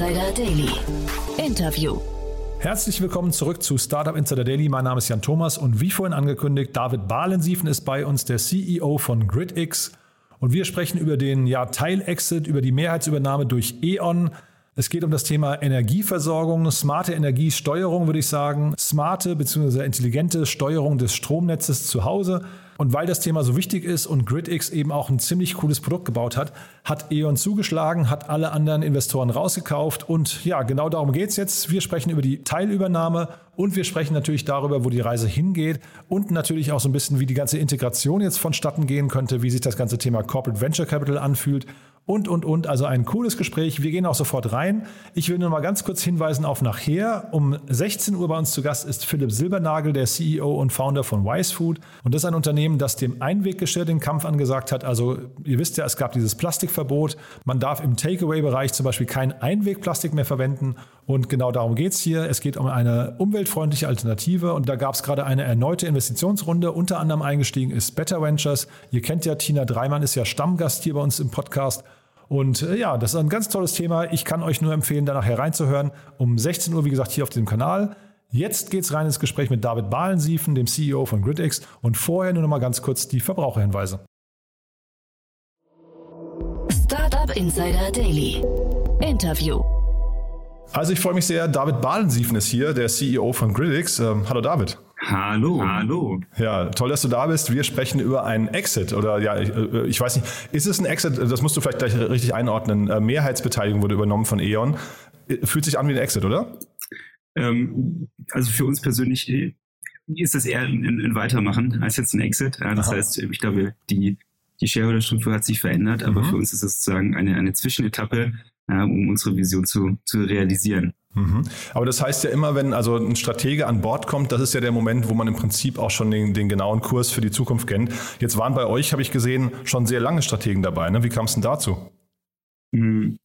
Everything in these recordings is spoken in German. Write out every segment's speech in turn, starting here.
Insider Daily. Interview. Herzlich willkommen zurück zu Startup Insider Daily. Mein Name ist Jan Thomas und wie vorhin angekündigt, David Bahlensiefen ist bei uns, der CEO von GridX. Und wir sprechen über den ja, Teilexit, über die Mehrheitsübernahme durch E.ON. Es geht um das Thema Energieversorgung, smarte Energiesteuerung, würde ich sagen, smarte bzw. intelligente Steuerung des Stromnetzes zu Hause. Und weil das Thema so wichtig ist und GridX eben auch ein ziemlich cooles Produkt gebaut hat, hat E.ON zugeschlagen, hat alle anderen Investoren rausgekauft. Und ja, genau darum geht es jetzt. Wir sprechen über die Teilübernahme und wir sprechen natürlich darüber, wo die Reise hingeht und natürlich auch so ein bisschen, wie die ganze Integration jetzt vonstatten gehen könnte, wie sich das ganze Thema Corporate Venture Capital anfühlt und, und, und. Also ein cooles Gespräch. Wir gehen auch sofort rein. Ich will nur mal ganz kurz hinweisen auf nachher. Um 16 Uhr bei uns zu Gast ist Philipp Silbernagel, der CEO und Founder von Wise Food. Und das ist ein Unternehmen, das dem Einweggeschirr den Kampf angesagt hat. Also ihr wisst ja, es gab dieses Plastikverbot. Man darf im Takeaway-Bereich zum Beispiel kein Einwegplastik mehr verwenden. Und genau darum geht es hier. Es geht um eine umweltfreundliche Alternative. Und da gab es gerade eine erneute Investitionsrunde. Unter anderem eingestiegen ist Better Ventures. Ihr kennt ja Tina Dreimann, ist ja Stammgast hier bei uns im Podcast. Und äh, ja, das ist ein ganz tolles Thema. Ich kann euch nur empfehlen, da nachher reinzuhören. Um 16 Uhr, wie gesagt, hier auf dem Kanal. Jetzt geht es rein ins Gespräch mit David Bahlensiefen, dem CEO von GridX. Und vorher nur noch mal ganz kurz die Verbraucherhinweise. Startup Insider Daily. Interview. Also ich freue mich sehr, David Bahlensiefen ist hier, der CEO von GridX. Ähm, hallo David. Hallo. Hallo. Ja, toll, dass du da bist. Wir sprechen über einen Exit oder ja, ich, äh, ich, weiß nicht, ist es ein Exit? Das musst du vielleicht gleich richtig einordnen. Äh, Mehrheitsbeteiligung wurde übernommen von E.ON. Äh, fühlt sich an wie ein Exit, oder? Ähm, also für uns persönlich ist das eher ein, ein, Weitermachen als jetzt ein Exit. das Aha. heißt, ich glaube, die, die Shareholder-Struktur hat sich verändert, aber mhm. für uns ist es sozusagen eine, eine Zwischenetappe, um unsere Vision zu, zu realisieren. Mhm. Aber das heißt ja immer, wenn also ein Stratege an Bord kommt, das ist ja der Moment, wo man im Prinzip auch schon den, den genauen Kurs für die Zukunft kennt. Jetzt waren bei euch, habe ich gesehen, schon sehr lange Strategen dabei. Ne? Wie kam es denn dazu? Mhm.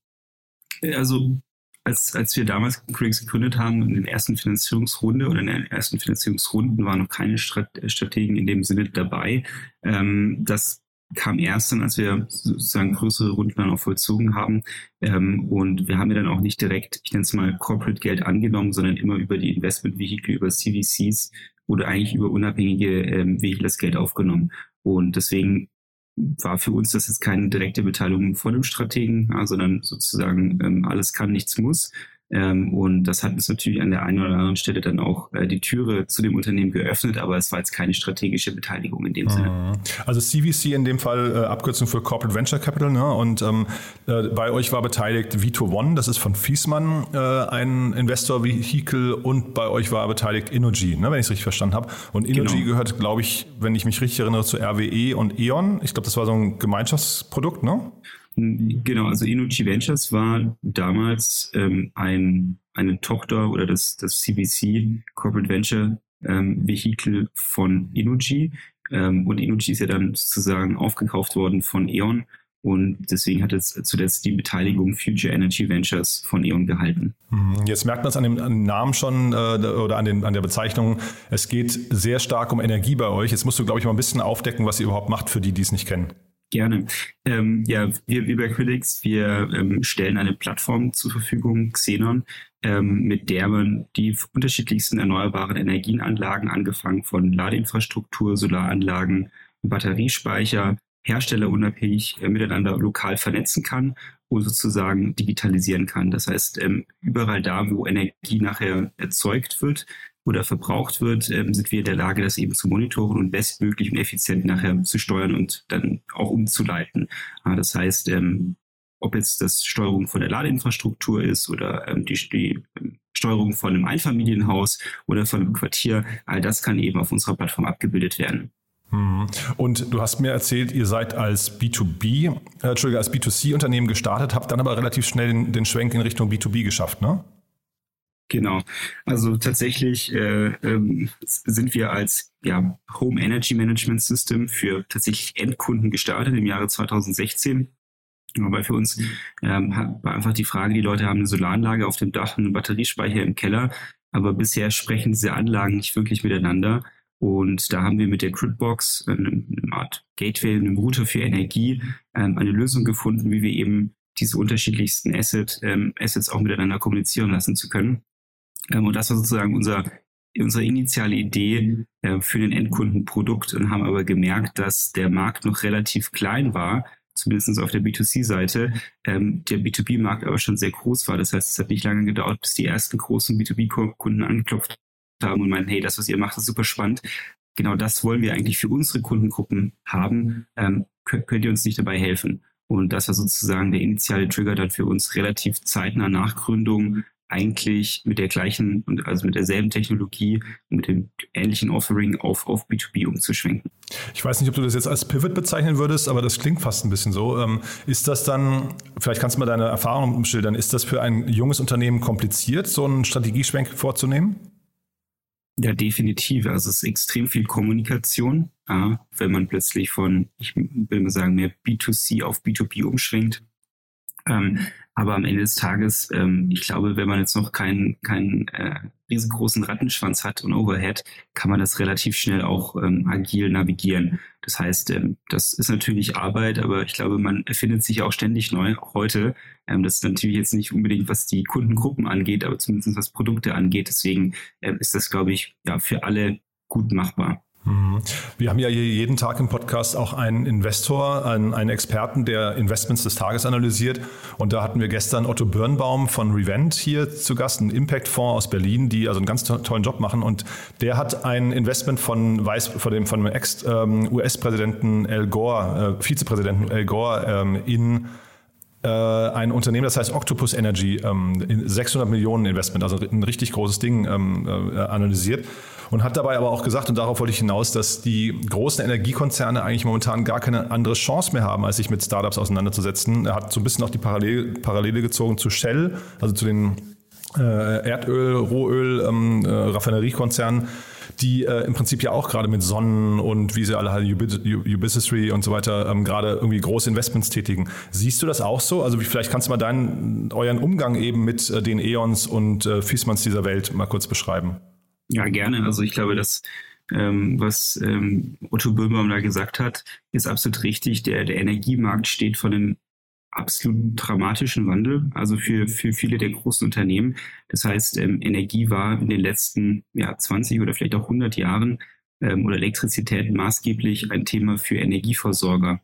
Also als, als wir damals Critics gegründet haben, in der ersten Finanzierungsrunde oder in den ersten Finanzierungsrunden waren noch keine Strategen in dem Sinne dabei. Ähm, das kam erst dann, als wir sozusagen größere Runden dann auch vollzogen haben. Ähm, und wir haben ja dann auch nicht direkt, ich nenne es mal Corporate Geld angenommen, sondern immer über die Investment Vehicle, über CVCs oder eigentlich über unabhängige ähm, Vehicle das Geld aufgenommen. Und deswegen war für uns das jetzt keine direkte Beteiligung von dem Strategen, sondern sozusagen ähm, alles kann, nichts muss. Ähm, und das hat uns natürlich an der einen oder anderen Stelle dann auch äh, die Türe zu dem Unternehmen geöffnet, aber es war jetzt keine strategische Beteiligung in dem Sinne. Mhm. Also CVC in dem Fall äh, Abkürzung für Corporate Venture Capital, ne? Und ähm, äh, bei euch war beteiligt Vito One, das ist von Fiesmann äh, ein Investor-Vehikel und bei euch war beteiligt Innogy, ne, wenn ich es richtig verstanden habe. Und Innogy genau. gehört, glaube ich, wenn ich mich richtig erinnere, zu RWE und E.ON. Ich glaube, das war so ein Gemeinschaftsprodukt, ne? Genau, also Inuchi Ventures war damals ähm, ein, eine Tochter oder das, das CVC Corporate Venture ähm, Vehikel von Inuchi. Ähm, und Inuchi ist ja dann sozusagen aufgekauft worden von E.ON. Und deswegen hat es zuletzt die Beteiligung Future Energy Ventures von E.ON gehalten. Mhm. Jetzt merkt man es an dem, an dem Namen schon äh, oder an, den, an der Bezeichnung. Es geht sehr stark um Energie bei euch. Jetzt musst du, glaube ich, mal ein bisschen aufdecken, was ihr überhaupt macht für die, die es nicht kennen. Gerne. Ähm, ja, wir, wir bei Critics, wir ähm, stellen eine Plattform zur Verfügung, Xenon, ähm, mit der man die unterschiedlichsten erneuerbaren Energienanlagen, angefangen von Ladeinfrastruktur, Solaranlagen, Batteriespeicher, herstellerunabhängig äh, miteinander lokal vernetzen kann und sozusagen digitalisieren kann. Das heißt, ähm, überall da, wo Energie nachher erzeugt wird, oder verbraucht wird, ähm, sind wir in der Lage, das eben zu monitoren und bestmöglich und effizient nachher zu steuern und dann auch umzuleiten. Ah, das heißt, ähm, ob jetzt das Steuerung von der Ladeinfrastruktur ist oder ähm, die, die Steuerung von einem Einfamilienhaus oder von einem Quartier, all das kann eben auf unserer Plattform abgebildet werden. Mhm. Und du hast mir erzählt, ihr seid als B2B, äh, Entschuldige, als B2C-Unternehmen gestartet, habt dann aber relativ schnell den, den Schwenk in Richtung B2B geschafft, ne? Genau. Also tatsächlich äh, ähm, sind wir als ja, Home Energy Management System für tatsächlich Endkunden gestartet im Jahre 2016. Weil für uns ähm, war einfach die Frage, die Leute haben eine Solaranlage auf dem Dach, einen Batteriespeicher im Keller, aber bisher sprechen diese Anlagen nicht wirklich miteinander. Und da haben wir mit der Gridbox, eine, eine Art Gateway, einem Router für Energie, ähm, eine Lösung gefunden, wie wir eben diese unterschiedlichsten Asset, ähm, Assets auch miteinander kommunizieren lassen zu können. Ähm, und das war sozusagen unser, unsere initiale Idee äh, für den Endkundenprodukt und haben aber gemerkt, dass der Markt noch relativ klein war, zumindest auf der B2C-Seite, ähm, der B2B-Markt aber schon sehr groß war. Das heißt, es hat nicht lange gedauert, bis die ersten großen B2B-Kunden angeklopft haben und meinen, hey, das, was ihr macht, ist super spannend. Genau das wollen wir eigentlich für unsere Kundengruppen haben. Ähm, könnt, könnt ihr uns nicht dabei helfen? Und das war sozusagen der initiale Trigger dann für uns relativ zeitnah nach Gründung eigentlich mit der gleichen und also mit derselben Technologie und mit dem ähnlichen Offering auf, auf B2B umzuschwenken. Ich weiß nicht, ob du das jetzt als Pivot bezeichnen würdest, aber das klingt fast ein bisschen so. Ähm, ist das dann, vielleicht kannst du mal deine Erfahrung umschildern, ist das für ein junges Unternehmen kompliziert, so einen Strategieschwenk vorzunehmen? Ja, definitiv. Also es ist extrem viel Kommunikation, wenn man plötzlich von, ich will mal sagen, mehr B2C auf B2B umschwenkt. Ähm, aber am Ende des Tages, ähm, ich glaube, wenn man jetzt noch keinen, keinen äh, riesengroßen Rattenschwanz hat und Overhead, kann man das relativ schnell auch ähm, agil navigieren. Das heißt, ähm, das ist natürlich Arbeit, aber ich glaube, man erfindet sich auch ständig neu, auch heute. Ähm, das ist natürlich jetzt nicht unbedingt, was die Kundengruppen angeht, aber zumindest was Produkte angeht. Deswegen ähm, ist das, glaube ich, ja, für alle gut machbar. Mhm. Wir haben ja hier jeden Tag im Podcast auch einen Investor, einen, einen, Experten, der Investments des Tages analysiert. Und da hatten wir gestern Otto Birnbaum von Revent hier zu Gast, ein Impact-Fonds aus Berlin, die also einen ganz tollen Job machen. Und der hat ein Investment von, Weiß, von dem, von dem Ex-US-Präsidenten ähm, Al Gore, äh, Vizepräsidenten Al Gore ähm, in ein Unternehmen, das heißt Octopus Energy, ähm, 600 Millionen Investment, also ein richtig großes Ding ähm, äh, analysiert und hat dabei aber auch gesagt, und darauf wollte ich hinaus, dass die großen Energiekonzerne eigentlich momentan gar keine andere Chance mehr haben, als sich mit Startups auseinanderzusetzen. Er hat so ein bisschen auch die Parallele, Parallele gezogen zu Shell, also zu den äh, Erdöl, Rohöl, ähm, äh, Raffineriekonzernen die äh, im Prinzip ja auch gerade mit Sonnen und wie sie alle halt Ubicity und so weiter ähm, gerade irgendwie große Investments tätigen. Siehst du das auch so? Also wie, vielleicht kannst du mal deinen, euren Umgang eben mit äh, den E.ONs und äh, Fiesmanns dieser Welt mal kurz beschreiben. Ja, gerne. Also ich glaube, dass ähm, was ähm, Otto Böhmermann da gesagt hat, ist absolut richtig. Der, der Energiemarkt steht vor einem absolut dramatischen Wandel, also für, für viele der großen Unternehmen. Das heißt, ähm, Energie war in den letzten ja, 20 oder vielleicht auch 100 Jahren ähm, oder Elektrizität maßgeblich ein Thema für Energieversorger.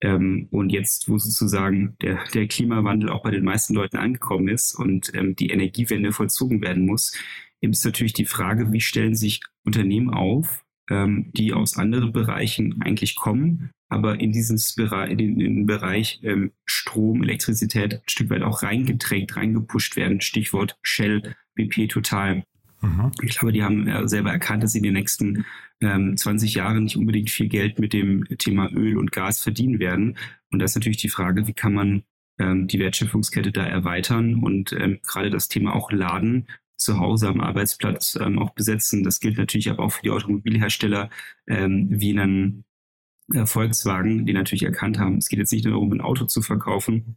Ähm, und jetzt, wo sozusagen der, der Klimawandel auch bei den meisten Leuten angekommen ist und ähm, die Energiewende vollzogen werden muss, ist natürlich die Frage, wie stellen sich Unternehmen auf, ähm, die aus anderen Bereichen eigentlich kommen, aber in dieses Bereich, in den, Bereich ähm, Strom, Elektrizität ein Stück weit auch reingedrängt, reingepusht werden. Stichwort Shell, BP Total. Mhm. Ich glaube, die haben äh, selber erkannt, dass sie in den nächsten ähm, 20 Jahren nicht unbedingt viel Geld mit dem Thema Öl und Gas verdienen werden. Und da ist natürlich die Frage, wie kann man ähm, die Wertschöpfungskette da erweitern und ähm, gerade das Thema auch Laden zu Hause am Arbeitsplatz ähm, auch besetzen. Das gilt natürlich aber auch für die Automobilhersteller ähm, wie einen Volkswagen, die natürlich erkannt haben, es geht jetzt nicht nur darum, ein Auto zu verkaufen,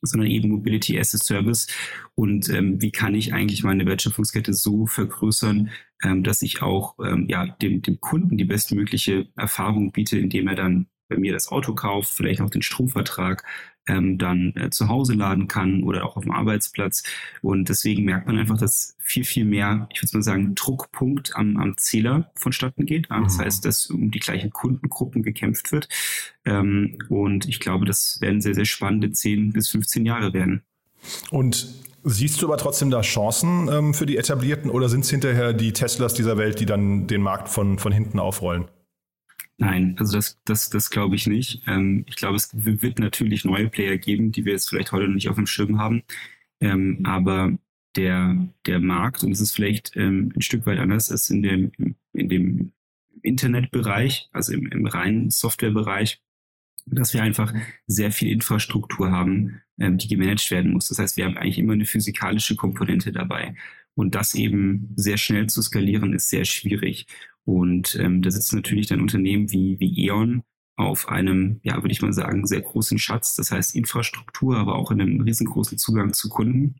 sondern eben Mobility as a Service. Und ähm, wie kann ich eigentlich meine Wertschöpfungskette so vergrößern, ähm, dass ich auch ähm, ja, dem, dem Kunden die bestmögliche Erfahrung biete, indem er dann bei mir das Auto kauft, vielleicht auch den Stromvertrag ähm, dann äh, zu Hause laden kann oder auch auf dem Arbeitsplatz. Und deswegen merkt man einfach, dass viel, viel mehr, ich würde mal sagen, Druckpunkt am, am Zähler vonstatten geht. Das mhm. heißt, dass um die gleichen Kundengruppen gekämpft wird. Ähm, und ich glaube, das werden sehr, sehr spannende 10 bis 15 Jahre werden. Und Siehst du aber trotzdem da Chancen ähm, für die Etablierten oder sind es hinterher die Teslas dieser Welt, die dann den Markt von, von hinten aufrollen? Nein, also das, das, das glaube ich nicht. Ähm, ich glaube, es wird natürlich neue Player geben, die wir jetzt vielleicht heute noch nicht auf dem Schirm haben. Ähm, aber der, der Markt, und es ist vielleicht ähm, ein Stück weit anders als in dem, in dem Internetbereich, also im, im reinen Softwarebereich, dass wir einfach sehr viel Infrastruktur haben, ähm, die gemanagt werden muss. Das heißt, wir haben eigentlich immer eine physikalische Komponente dabei. Und das eben sehr schnell zu skalieren, ist sehr schwierig. Und ähm, da sitzen natürlich dann Unternehmen wie, wie E.ON auf einem, ja, würde ich mal sagen, sehr großen Schatz. Das heißt Infrastruktur, aber auch in einem riesengroßen Zugang zu Kunden.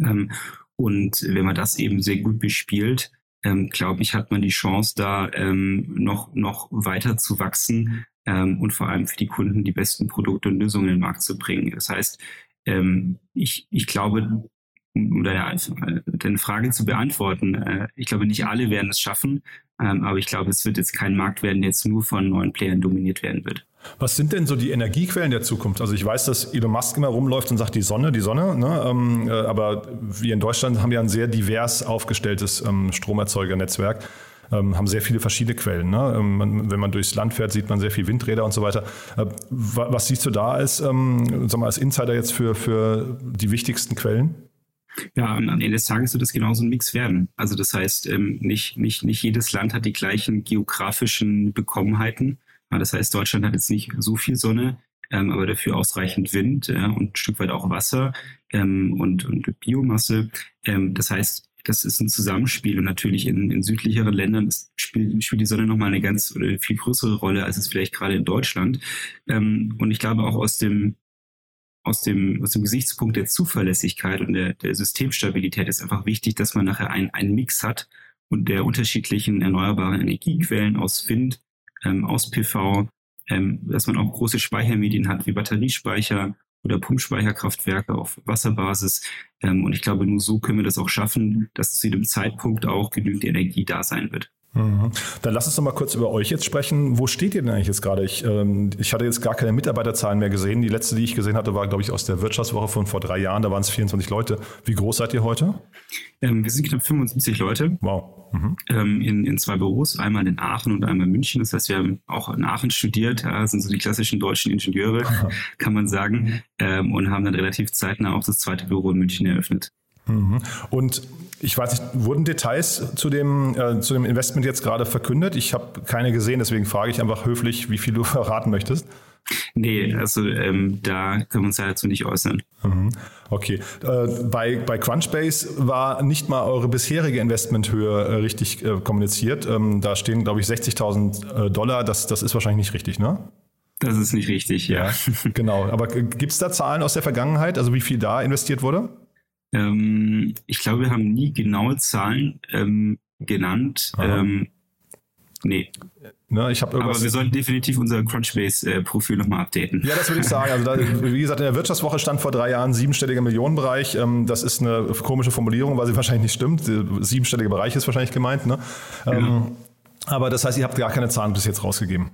Ähm, und wenn man das eben sehr gut bespielt, ähm, glaube ich, hat man die Chance, da ähm, noch, noch weiter zu wachsen, ähm, und vor allem für die Kunden die besten Produkte und Lösungen in den Markt zu bringen. Das heißt, ähm, ich, ich glaube, um deine, deine Frage zu beantworten, äh, ich glaube, nicht alle werden es schaffen, ähm, aber ich glaube, es wird jetzt kein Markt werden, der jetzt nur von neuen Playern dominiert werden wird. Was sind denn so die Energiequellen der Zukunft? Also ich weiß, dass Elon Musk immer rumläuft und sagt, die Sonne, die Sonne. Ne? Ähm, äh, aber wir in Deutschland haben ja ein sehr divers aufgestelltes ähm, Stromerzeugernetzwerk ähm, haben sehr viele verschiedene Quellen. Ne? Ähm, man, wenn man durchs Land fährt, sieht man sehr viel Windräder und so weiter. Äh, was siehst du da als, ähm, sag mal, als Insider jetzt für, für die wichtigsten Quellen? Ja, am Ende des Tages wird es genauso ein Mix werden. Also das heißt, ähm, nicht, nicht, nicht jedes Land hat die gleichen geografischen Bekommenheiten. Das heißt, Deutschland hat jetzt nicht so viel Sonne, ähm, aber dafür ausreichend Wind äh, und ein Stück weit auch Wasser ähm, und, und Biomasse. Das heißt, das ist ein Zusammenspiel und natürlich in, in südlicheren Ländern spielt, spielt die Sonne nochmal eine ganz viel größere Rolle, als es vielleicht gerade in Deutschland. Und ich glaube auch aus dem aus dem, aus dem Gesichtspunkt der Zuverlässigkeit und der, der Systemstabilität ist einfach wichtig, dass man nachher einen, einen Mix hat und der unterschiedlichen erneuerbaren Energiequellen aus Wind, ähm, aus PV, ähm, dass man auch große Speichermedien hat wie Batteriespeicher oder Pumpspeicherkraftwerke auf Wasserbasis. Ähm, und ich glaube, nur so können wir das auch schaffen, dass zu jedem Zeitpunkt auch genügend Energie da sein wird. Mhm. Dann lass uns doch mal kurz über euch jetzt sprechen. Wo steht ihr denn eigentlich jetzt gerade? Ich, ähm, ich hatte jetzt gar keine Mitarbeiterzahlen mehr gesehen. Die letzte, die ich gesehen hatte, war, glaube ich, aus der Wirtschaftswoche von vor drei Jahren. Da waren es 24 Leute. Wie groß seid ihr heute? Ähm, wir sind knapp 75 Leute. Wow. Mhm. Ähm, in, in zwei Büros, einmal in Aachen und einmal in München. Das heißt, wir haben auch in Aachen studiert, ja, sind so die klassischen deutschen Ingenieure, kann man sagen, ähm, und haben dann relativ zeitnah auch das zweite Büro in München eröffnet. Mhm. Und ich weiß nicht, wurden Details zu dem, äh, zu dem Investment jetzt gerade verkündet? Ich habe keine gesehen, deswegen frage ich einfach höflich, wie viel du verraten möchtest. Nee, also ähm, da können wir uns ja dazu nicht äußern. Mhm. Okay. Äh, bei, bei Crunchbase war nicht mal eure bisherige Investmenthöhe äh, richtig äh, kommuniziert. Ähm, da stehen, glaube ich, 60.000 äh, Dollar. Das, das ist wahrscheinlich nicht richtig, ne? Das ist nicht richtig, ja. ja genau. Aber gibt es da Zahlen aus der Vergangenheit, also wie viel da investiert wurde? Ähm, ich glaube, wir haben nie genaue Zahlen ähm, genannt. Ähm, nee. Ne, ich Aber wir sollten definitiv unser Crunchbase-Profil nochmal updaten. Ja, das würde ich sagen. Also da, wie gesagt, in der Wirtschaftswoche stand vor drei Jahren siebenstelliger Millionenbereich. Ähm, das ist eine komische Formulierung, weil sie wahrscheinlich nicht stimmt. Siebenstelliger Bereich ist wahrscheinlich gemeint. Ne? Ja. Ähm, aber das heißt, ihr habt gar keine Zahlen bis jetzt rausgegeben.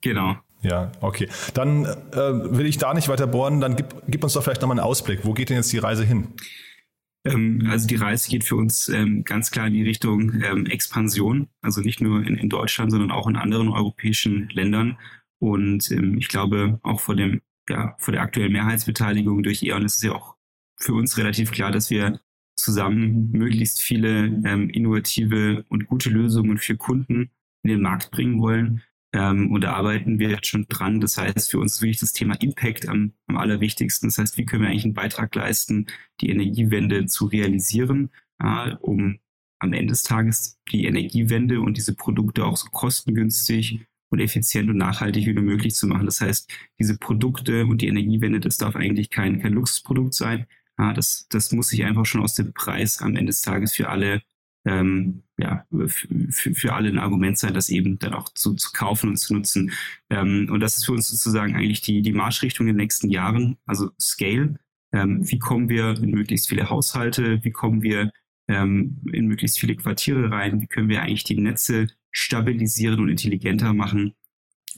Genau. Ja, okay. Dann äh, will ich da nicht weiter bohren. Dann gib, gib uns doch vielleicht nochmal einen Ausblick. Wo geht denn jetzt die Reise hin? Ähm, also die Reise geht für uns ähm, ganz klar in die Richtung ähm, Expansion, also nicht nur in, in, Deutschland, sondern auch in anderen europäischen Ländern. Und ähm, ich glaube, auch vor dem, ja, vor der aktuellen Mehrheitsbeteiligung durch E.ON ist es ja auch für uns relativ klar, dass wir zusammen möglichst viele ähm, innovative und gute Lösungen für Kunden in den Markt bringen wollen. Ähm, und da arbeiten wir jetzt schon dran. Das heißt, für uns ist wirklich das Thema Impact am, am allerwichtigsten. Das heißt, wie können wir eigentlich einen Beitrag leisten, die Energiewende zu realisieren, äh, um am Ende des Tages die Energiewende und diese Produkte auch so kostengünstig und effizient und nachhaltig wie nur möglich zu machen. Das heißt, diese Produkte und die Energiewende, das darf eigentlich kein, kein Luxusprodukt sein. Ja, das, das muss sich einfach schon aus dem Preis am Ende des Tages für alle ähm, ja, für, alle ein Argument sein, das eben dann auch zu, zu kaufen und zu nutzen. Ähm, und das ist für uns sozusagen eigentlich die, die Marschrichtung in den nächsten Jahren, also Scale. Ähm, wie kommen wir in möglichst viele Haushalte? Wie kommen wir ähm, in möglichst viele Quartiere rein? Wie können wir eigentlich die Netze stabilisieren und intelligenter machen?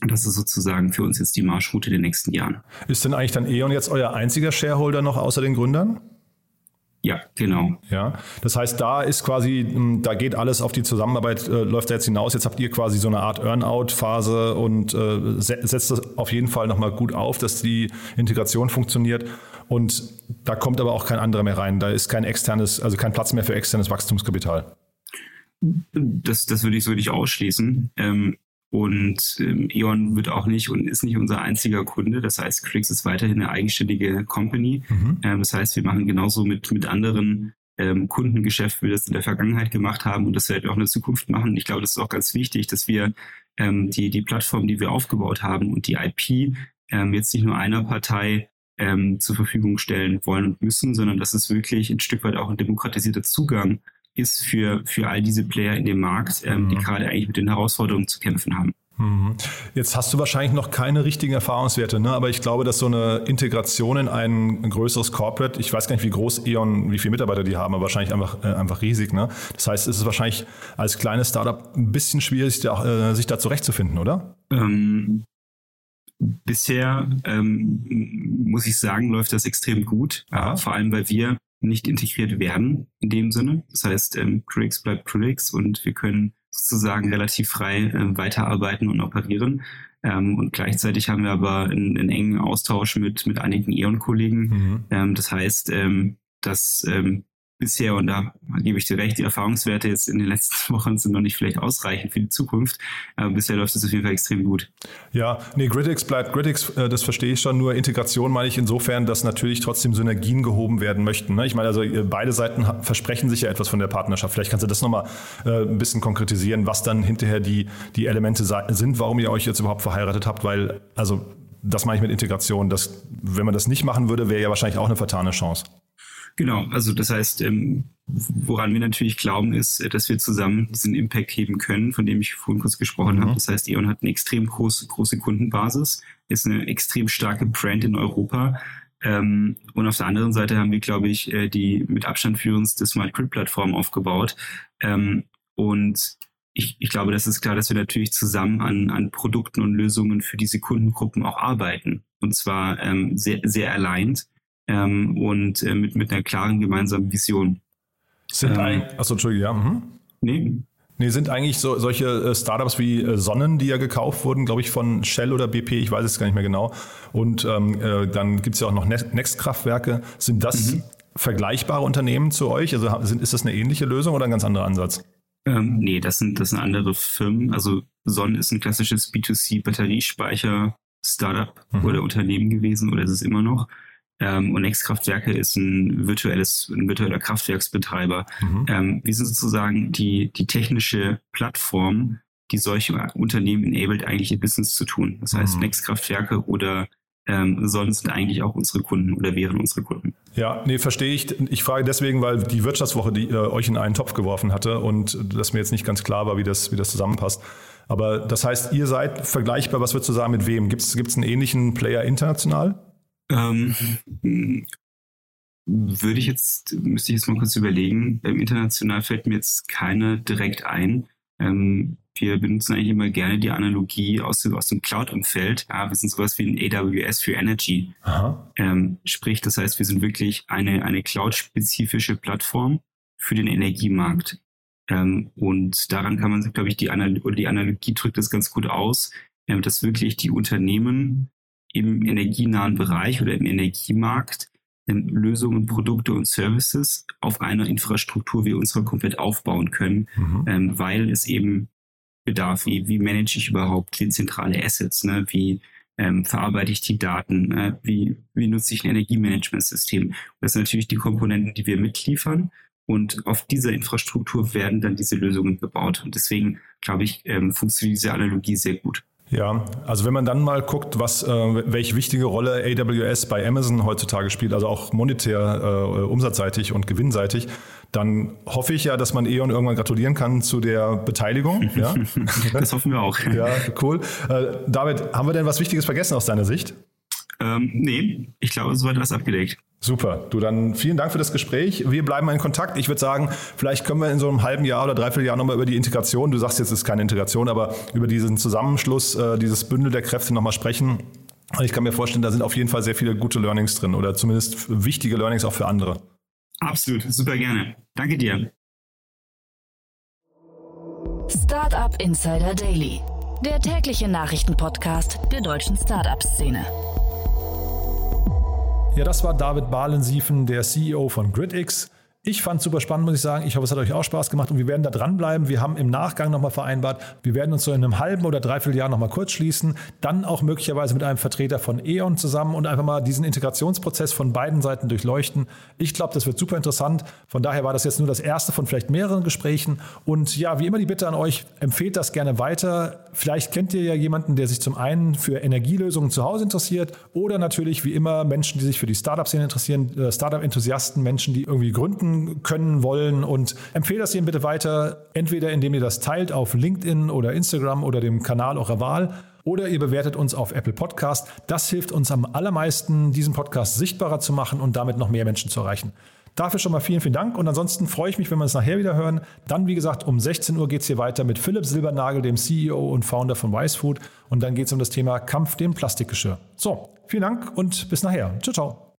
Und das ist sozusagen für uns jetzt die Marschroute der nächsten Jahren. Ist denn eigentlich dann E.ON jetzt euer einziger Shareholder noch außer den Gründern? Ja, genau. Ja, das heißt, da ist quasi, hm, da geht alles auf die Zusammenarbeit, äh, läuft da jetzt hinaus. Jetzt habt ihr quasi so eine Art Earn-out-Phase und äh, setzt das auf jeden Fall nochmal gut auf, dass die Integration funktioniert. Und da kommt aber auch kein anderer mehr rein. Da ist kein externes, also kein Platz mehr für externes Wachstumskapital. Das, das würde ich so nicht ausschließen. Ähm, und ähm, E.ON wird auch nicht und ist nicht unser einziger Kunde. Das heißt, Crix ist weiterhin eine eigenständige Company. Mhm. Ähm, das heißt, wir machen genauso mit, mit anderen ähm, Kundengeschäft, wie wir das in der Vergangenheit gemacht haben und das werden wir auch in der Zukunft machen. Ich glaube, das ist auch ganz wichtig, dass wir ähm, die, die Plattform, die wir aufgebaut haben und die IP ähm, jetzt nicht nur einer Partei ähm, zur Verfügung stellen wollen und müssen, sondern dass es wirklich ein Stück weit auch ein demokratisierter Zugang ist für, für all diese Player in dem Markt, ähm, mhm. die gerade eigentlich mit den Herausforderungen zu kämpfen haben. Mhm. Jetzt hast du wahrscheinlich noch keine richtigen Erfahrungswerte, ne? aber ich glaube, dass so eine Integration in ein größeres Corporate, ich weiß gar nicht, wie groß E.ON, wie viele Mitarbeiter die haben, aber wahrscheinlich einfach, äh, einfach riesig. Ne? Das heißt, es ist wahrscheinlich als kleines Startup ein bisschen schwierig, sich da, äh, sich da zurechtzufinden, oder? Ähm, bisher ähm, muss ich sagen, läuft das extrem gut, äh, vor allem weil wir nicht integriert werden in dem Sinne. Das heißt, ähm, Critics bleibt Critics und wir können sozusagen relativ frei äh, weiterarbeiten und operieren. Ähm, und gleichzeitig haben wir aber einen, einen engen Austausch mit, mit einigen E.ON-Kollegen. Mhm. Ähm, das heißt, ähm, dass ähm, bisher, und da gebe ich dir recht, die Erfahrungswerte jetzt in den letzten Wochen sind noch nicht vielleicht ausreichend für die Zukunft, aber bisher läuft es auf jeden Fall extrem gut. Ja, nee, Gridix bleibt Gridix, äh, das verstehe ich schon, nur Integration meine ich insofern, dass natürlich trotzdem Synergien gehoben werden möchten. Ne? Ich meine, also beide Seiten versprechen sich ja etwas von der Partnerschaft. Vielleicht kannst du das nochmal äh, ein bisschen konkretisieren, was dann hinterher die, die Elemente sind, warum ihr euch jetzt überhaupt verheiratet habt, weil, also das meine ich mit Integration, dass, wenn man das nicht machen würde, wäre ja wahrscheinlich auch eine vertane Chance. Genau, also das heißt, ähm, woran wir natürlich glauben, ist, äh, dass wir zusammen diesen Impact heben können, von dem ich vorhin kurz gesprochen mhm. habe. Das heißt, E.ON hat eine extrem große, große Kundenbasis, ist eine extrem starke Brand in Europa. Ähm, und auf der anderen Seite haben wir, glaube ich, äh, die mit Abstand führendste Smart Grid Plattform aufgebaut. Ähm, und ich, ich glaube, das ist klar, dass wir natürlich zusammen an, an Produkten und Lösungen für diese Kundengruppen auch arbeiten. Und zwar ähm, sehr, sehr aligned ähm, und äh, mit, mit einer klaren gemeinsamen Vision. Sind ähm, eigentlich, achso, Entschuldigung, ja. Mhm. Nee. Nee, sind eigentlich so, solche äh, Startups wie äh, Sonnen, die ja gekauft wurden, glaube ich, von Shell oder BP, ich weiß es gar nicht mehr genau. Und ähm, äh, dann gibt es ja auch noch Next-Kraftwerke. Sind das mhm. vergleichbare Unternehmen zu euch? Also sind, ist das eine ähnliche Lösung oder ein ganz anderer Ansatz? Ähm, nee, das sind, das sind andere Firmen. Also Sonnen ist ein klassisches B2C-Batteriespeicher-Startup mhm. oder Unternehmen gewesen oder ist es immer noch. Ähm, und Nextkraftwerke ist ein virtuelles, ein virtueller Kraftwerksbetreiber. Mhm. Ähm, wir sind sozusagen die, die technische Plattform, die solche Unternehmen enabled, eigentlich ihr Business zu tun. Das heißt, mhm. Nextkraftwerke oder ähm, sollen sind eigentlich auch unsere Kunden oder wären unsere Kunden. Ja, nee, verstehe ich. Ich frage deswegen, weil die Wirtschaftswoche die, äh, euch in einen Topf geworfen hatte und das mir jetzt nicht ganz klar war, wie das, wie das zusammenpasst. Aber das heißt, ihr seid vergleichbar, was würdest du sagen, mit wem? Gibt es einen ähnlichen Player international? Ähm, würde ich jetzt, müsste ich jetzt mal kurz überlegen. Ähm, international fällt mir jetzt keine direkt ein. Ähm, wir benutzen eigentlich immer gerne die Analogie aus dem, aus dem Cloud-Umfeld. Ja, wir sind sowas wie ein AWS für Energy. Ähm, sprich, das heißt, wir sind wirklich eine, eine Cloud-spezifische Plattform für den Energiemarkt. Ähm, und daran kann man, glaube ich, die, Anal oder die Analogie drückt das ganz gut aus, ähm, dass wirklich die Unternehmen im energienahen Bereich oder im Energiemarkt ähm, Lösungen, Produkte und Services auf einer Infrastruktur wie unserer komplett aufbauen können, mhm. ähm, weil es eben bedarf, wie, wie manage ich überhaupt dezentrale Assets, ne? wie ähm, verarbeite ich die Daten, äh, wie, wie nutze ich ein Energiemanagementsystem. Das sind natürlich die Komponenten, die wir mitliefern und auf dieser Infrastruktur werden dann diese Lösungen gebaut. Und deswegen, glaube ich, ähm, funktioniert diese Analogie sehr gut. Ja, also wenn man dann mal guckt, was, äh, welche wichtige Rolle AWS bei Amazon heutzutage spielt, also auch monetär, äh, umsatzseitig und gewinnseitig, dann hoffe ich ja, dass man E.ON irgendwann gratulieren kann zu der Beteiligung. Ja? das hoffen wir auch. Ja, cool. Äh, David, haben wir denn was Wichtiges vergessen aus deiner Sicht? Ähm, nee, ich glaube, es wird was abgedeckt. Super. Du dann vielen Dank für das Gespräch. Wir bleiben in Kontakt. Ich würde sagen, vielleicht können wir in so einem halben Jahr oder dreiviertel Jahr nochmal über die Integration, du sagst jetzt, es ist keine Integration, aber über diesen Zusammenschluss, äh, dieses Bündel der Kräfte nochmal sprechen. Ich kann mir vorstellen, da sind auf jeden Fall sehr viele gute Learnings drin oder zumindest wichtige Learnings auch für andere. Absolut, super gerne. Danke dir. Startup Insider Daily, der tägliche Nachrichtenpodcast der deutschen Startup-Szene. Ja, das war David Bahlensiefen, der CEO von GridX. Ich fand es super spannend, muss ich sagen. Ich hoffe, es hat euch auch Spaß gemacht und wir werden da dranbleiben. Wir haben im Nachgang nochmal vereinbart, wir werden uns so in einem halben oder dreiviertel Jahr nochmal kurz schließen, dann auch möglicherweise mit einem Vertreter von E.ON zusammen und einfach mal diesen Integrationsprozess von beiden Seiten durchleuchten. Ich glaube, das wird super interessant. Von daher war das jetzt nur das erste von vielleicht mehreren Gesprächen. Und ja, wie immer die Bitte an euch, empfehlt das gerne weiter. Vielleicht kennt ihr ja jemanden, der sich zum einen für Energielösungen zu Hause interessiert oder natürlich wie immer Menschen, die sich für die Startup-Szene interessieren, äh, Startup-Enthusiasten, Menschen, die irgendwie gründen können wollen und empfehle das ihnen bitte weiter, entweder indem ihr das teilt auf LinkedIn oder Instagram oder dem Kanal eurer Wahl oder ihr bewertet uns auf Apple Podcast. Das hilft uns am allermeisten, diesen Podcast sichtbarer zu machen und damit noch mehr Menschen zu erreichen. Dafür schon mal vielen, vielen Dank. Und ansonsten freue ich mich, wenn wir uns nachher wieder hören. Dann, wie gesagt, um 16 Uhr geht es hier weiter mit Philipp Silbernagel, dem CEO und Founder von Wise Food. Und dann geht es um das Thema Kampf dem Plastikgeschirr. So, vielen Dank und bis nachher. Ciao, ciao.